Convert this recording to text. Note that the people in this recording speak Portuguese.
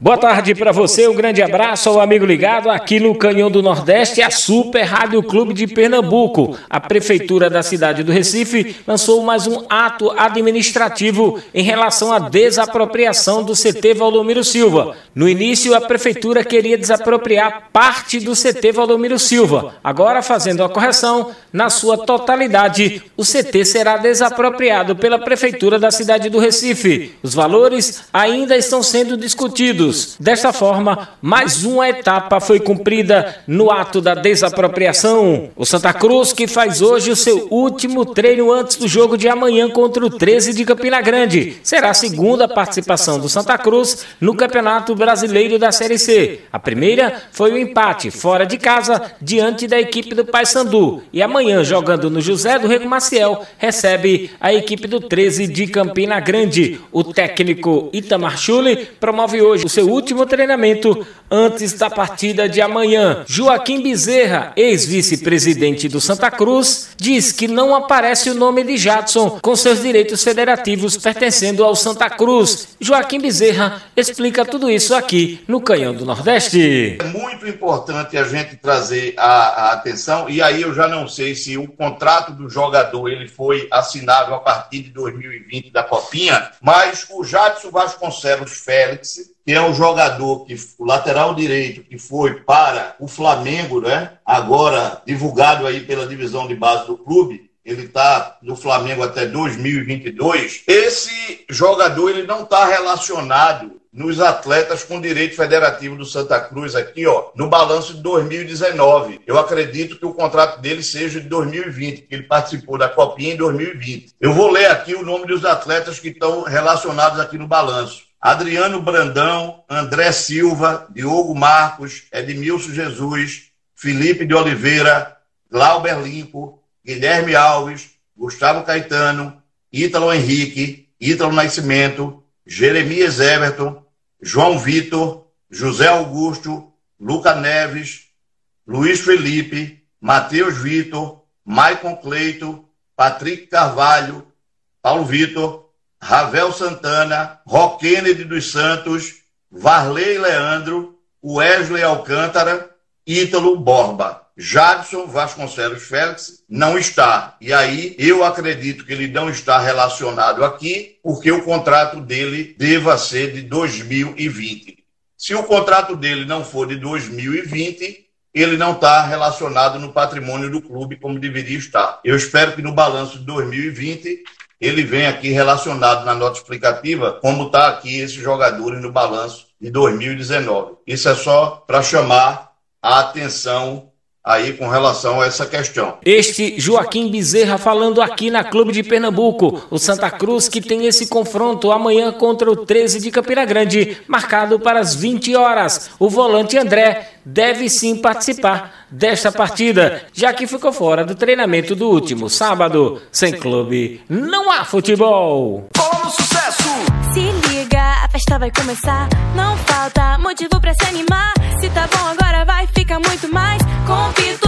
Boa tarde para você, um grande abraço ao amigo ligado aqui no Canhão do Nordeste, a Super Rádio Clube de Pernambuco. A Prefeitura da cidade do Recife lançou mais um ato administrativo em relação à desapropriação do CT Valdomiro Silva. No início, a Prefeitura queria desapropriar parte do CT Valdomiro Silva. Agora, fazendo a correção, na sua totalidade, o CT será desapropriado pela Prefeitura da cidade do Recife. Os valores ainda estão sendo discutidos. Desta forma, mais uma etapa foi cumprida no ato da desapropriação. O Santa Cruz, que faz hoje o seu último treino antes do jogo de amanhã contra o 13 de Campina Grande, será a segunda participação do Santa Cruz no Campeonato Brasileiro da Série C. A primeira foi o empate fora de casa diante da equipe do Paysandu e amanhã jogando no José do Rego Maciel recebe a equipe do 13 de Campina Grande. O técnico Itamar Chuli promove hoje o seu último treinamento antes da partida de amanhã. Joaquim Bezerra, ex-vice-presidente do Santa Cruz, diz que não aparece o nome de Jadson com seus direitos federativos pertencendo ao Santa Cruz. Joaquim Bezerra explica tudo isso aqui no Canhão do Nordeste. É muito importante a gente trazer a, a atenção, e aí eu já não sei se o contrato do jogador ele foi assinado a partir de 2020 da Copinha, mas o Jadson Vasconcelos Félix que é um jogador que o lateral direito que foi para o Flamengo, né? Agora divulgado aí pela divisão de base do clube, ele está no Flamengo até 2022. Esse jogador ele não está relacionado nos atletas com direito federativo do Santa Cruz aqui, ó, no balanço de 2019. Eu acredito que o contrato dele seja de 2020, que ele participou da Copinha em 2020. Eu vou ler aqui o nome dos atletas que estão relacionados aqui no balanço. Adriano Brandão, André Silva, Diogo Marcos, Edmilson Jesus, Felipe de Oliveira, Glauber Limpo, Guilherme Alves, Gustavo Caetano, Ítalo Henrique, Ítalo Nascimento, Jeremias Everton, João Vitor, José Augusto, Luca Neves, Luiz Felipe, Matheus Vitor, Maicon Cleito, Patrick Carvalho, Paulo Vitor, Ravel Santana, Rock Kennedy dos Santos, Varley Leandro, Wesley Alcântara, Ítalo Borba. Jadson Vasconcelos Félix não está. E aí eu acredito que ele não está relacionado aqui, porque o contrato dele deva ser de 2020. Se o contrato dele não for de 2020, ele não está relacionado no patrimônio do clube como deveria estar. Eu espero que no balanço de 2020 ele vem aqui relacionado na nota explicativa, como está aqui esses jogadores no balanço de 2019. Isso é só para chamar a atenção aí com relação a essa questão. Este Joaquim Bezerra falando aqui na Clube de Pernambuco, o Santa Cruz que tem esse confronto amanhã contra o 13 de Campina Grande, marcado para as 20 horas. O volante André deve sim participar desta partida, já que ficou fora do treinamento do último sábado. Sem clube, não há futebol. Sucesso! Se liga, a festa vai começar. Não falta motivo para se animar. Se tá bom agora vai ficar muito mais. Pitu